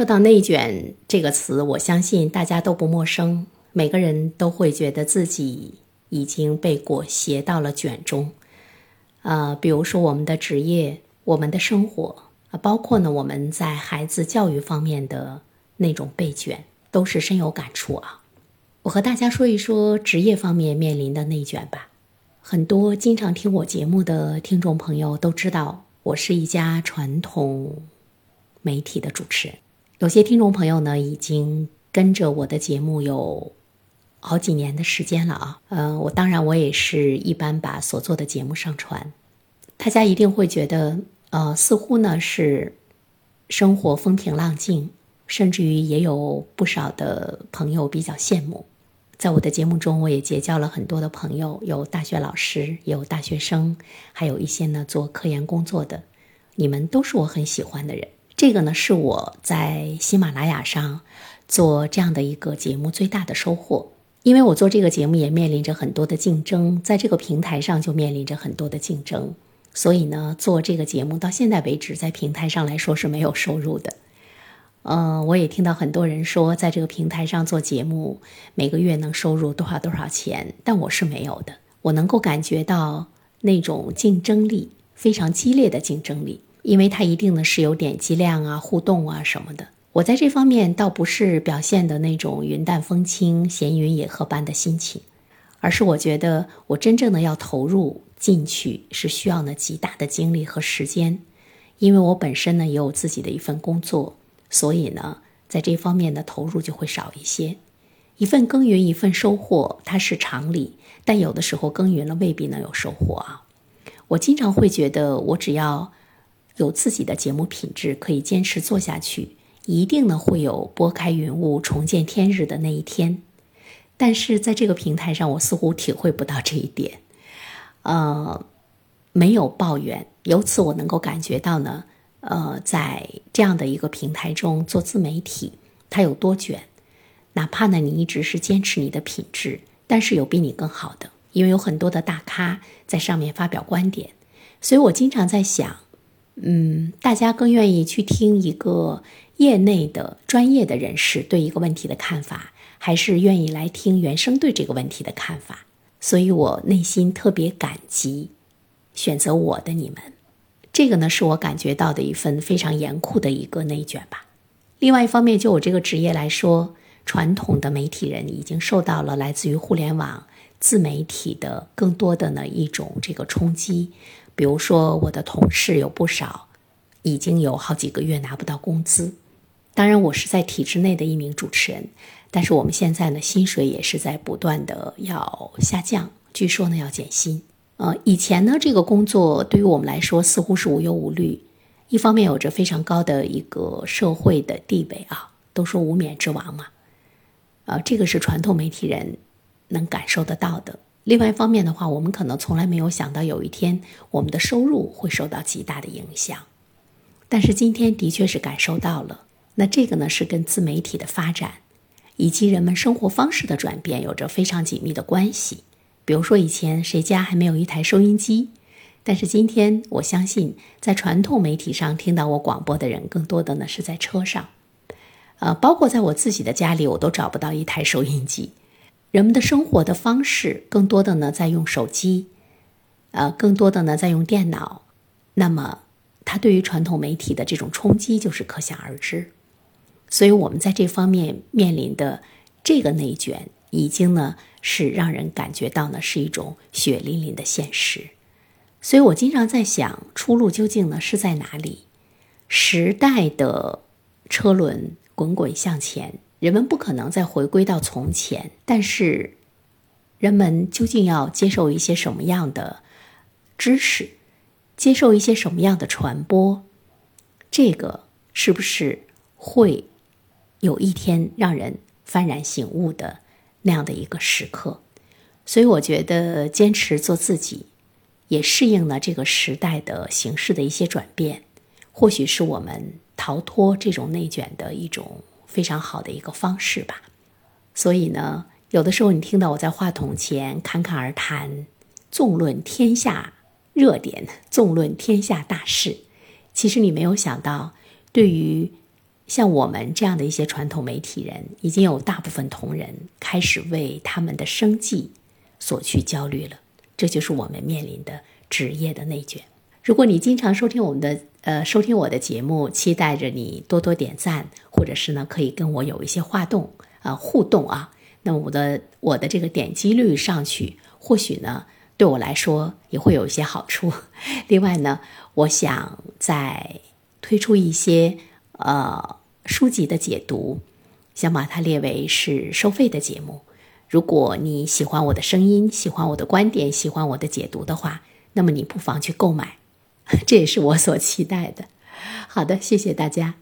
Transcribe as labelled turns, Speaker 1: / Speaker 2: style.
Speaker 1: 说到“内卷”这个词，我相信大家都不陌生，每个人都会觉得自己已经被裹挟到了卷中。呃，比如说我们的职业、我们的生活啊，包括呢我们在孩子教育方面的那种被卷，都是深有感触啊。我和大家说一说职业方面面临的内卷吧。很多经常听我节目的听众朋友都知道，我是一家传统媒体的主持人。有些听众朋友呢，已经跟着我的节目有好几年的时间了啊。呃，我当然我也是一般把所做的节目上传，大家一定会觉得，呃，似乎呢是生活风平浪静，甚至于也有不少的朋友比较羡慕。在我的节目中，我也结交了很多的朋友，有大学老师，有大学生，还有一些呢做科研工作的，你们都是我很喜欢的人。这个呢是我在喜马拉雅上做这样的一个节目最大的收获，因为我做这个节目也面临着很多的竞争，在这个平台上就面临着很多的竞争，所以呢做这个节目到现在为止，在平台上来说是没有收入的。嗯，我也听到很多人说，在这个平台上做节目，每个月能收入多少多少钱，但我是没有的。我能够感觉到那种竞争力非常激烈的竞争力，因为它一定呢是有点击量啊、互动啊什么的。我在这方面倒不是表现的那种云淡风轻、闲云野鹤般的心情，而是我觉得我真正的要投入进去是需要呢极大的精力和时间，因为我本身呢也有自己的一份工作。所以呢，在这方面的投入就会少一些。一份耕耘一份收获，它是常理。但有的时候耕耘了未必能有收获啊。我经常会觉得，我只要有自己的节目品质，可以坚持做下去，一定呢会有拨开云雾重见天日的那一天。但是在这个平台上，我似乎体会不到这一点。呃，没有抱怨，由此我能够感觉到呢。呃，在这样的一个平台中做自媒体，它有多卷？哪怕呢，你一直是坚持你的品质，但是有比你更好的，因为有很多的大咖在上面发表观点。所以我经常在想，嗯，大家更愿意去听一个业内的专业的人士对一个问题的看法，还是愿意来听原生对这个问题的看法？所以我内心特别感激选择我的你们。这个呢，是我感觉到的一份非常严酷的一个内卷吧。另外一方面，就我这个职业来说，传统的媒体人已经受到了来自于互联网自媒体的更多的呢一种这个冲击。比如说，我的同事有不少已经有好几个月拿不到工资。当然，我是在体制内的一名主持人，但是我们现在呢，薪水也是在不断的要下降，据说呢要减薪。呃，以前呢，这个工作对于我们来说似乎是无忧无虑，一方面有着非常高的一个社会的地位啊，都说无冕之王嘛，呃，这个是传统媒体人能感受得到的。另外一方面的话，我们可能从来没有想到有一天我们的收入会受到极大的影响，但是今天的确是感受到了。那这个呢，是跟自媒体的发展以及人们生活方式的转变有着非常紧密的关系。比如说，以前谁家还没有一台收音机？但是今天，我相信在传统媒体上听到我广播的人，更多的呢是在车上，呃，包括在我自己的家里，我都找不到一台收音机。人们的生活的方式，更多的呢在用手机，呃，更多的呢在用电脑。那么，它对于传统媒体的这种冲击就是可想而知。所以，我们在这方面面临的这个内卷，已经呢。是让人感觉到呢是一种血淋淋的现实，所以我经常在想，出路究竟呢是在哪里？时代的车轮滚滚向前，人们不可能再回归到从前，但是人们究竟要接受一些什么样的知识，接受一些什么样的传播？这个是不是会有一天让人幡然醒悟的？那样的一个时刻，所以我觉得坚持做自己，也适应了这个时代的形式的一些转变，或许是我们逃脱这种内卷的一种非常好的一个方式吧。所以呢，有的时候你听到我在话筒前侃侃而谈，纵论天下热点，纵论天下大事，其实你没有想到，对于像我们这样的一些传统媒体人，已经有大部分同仁开始为他们的生计所去焦虑了。这就是我们面临的职业的内卷。如果你经常收听我们的呃收听我的节目，期待着你多多点赞，或者是呢可以跟我有一些互动啊互动啊，那我的我的这个点击率上去，或许呢对我来说也会有一些好处。另外呢，我想再推出一些呃。书籍的解读，想把它列为是收费的节目。如果你喜欢我的声音，喜欢我的观点，喜欢我的解读的话，那么你不妨去购买，这也是我所期待的。好的，谢谢大家。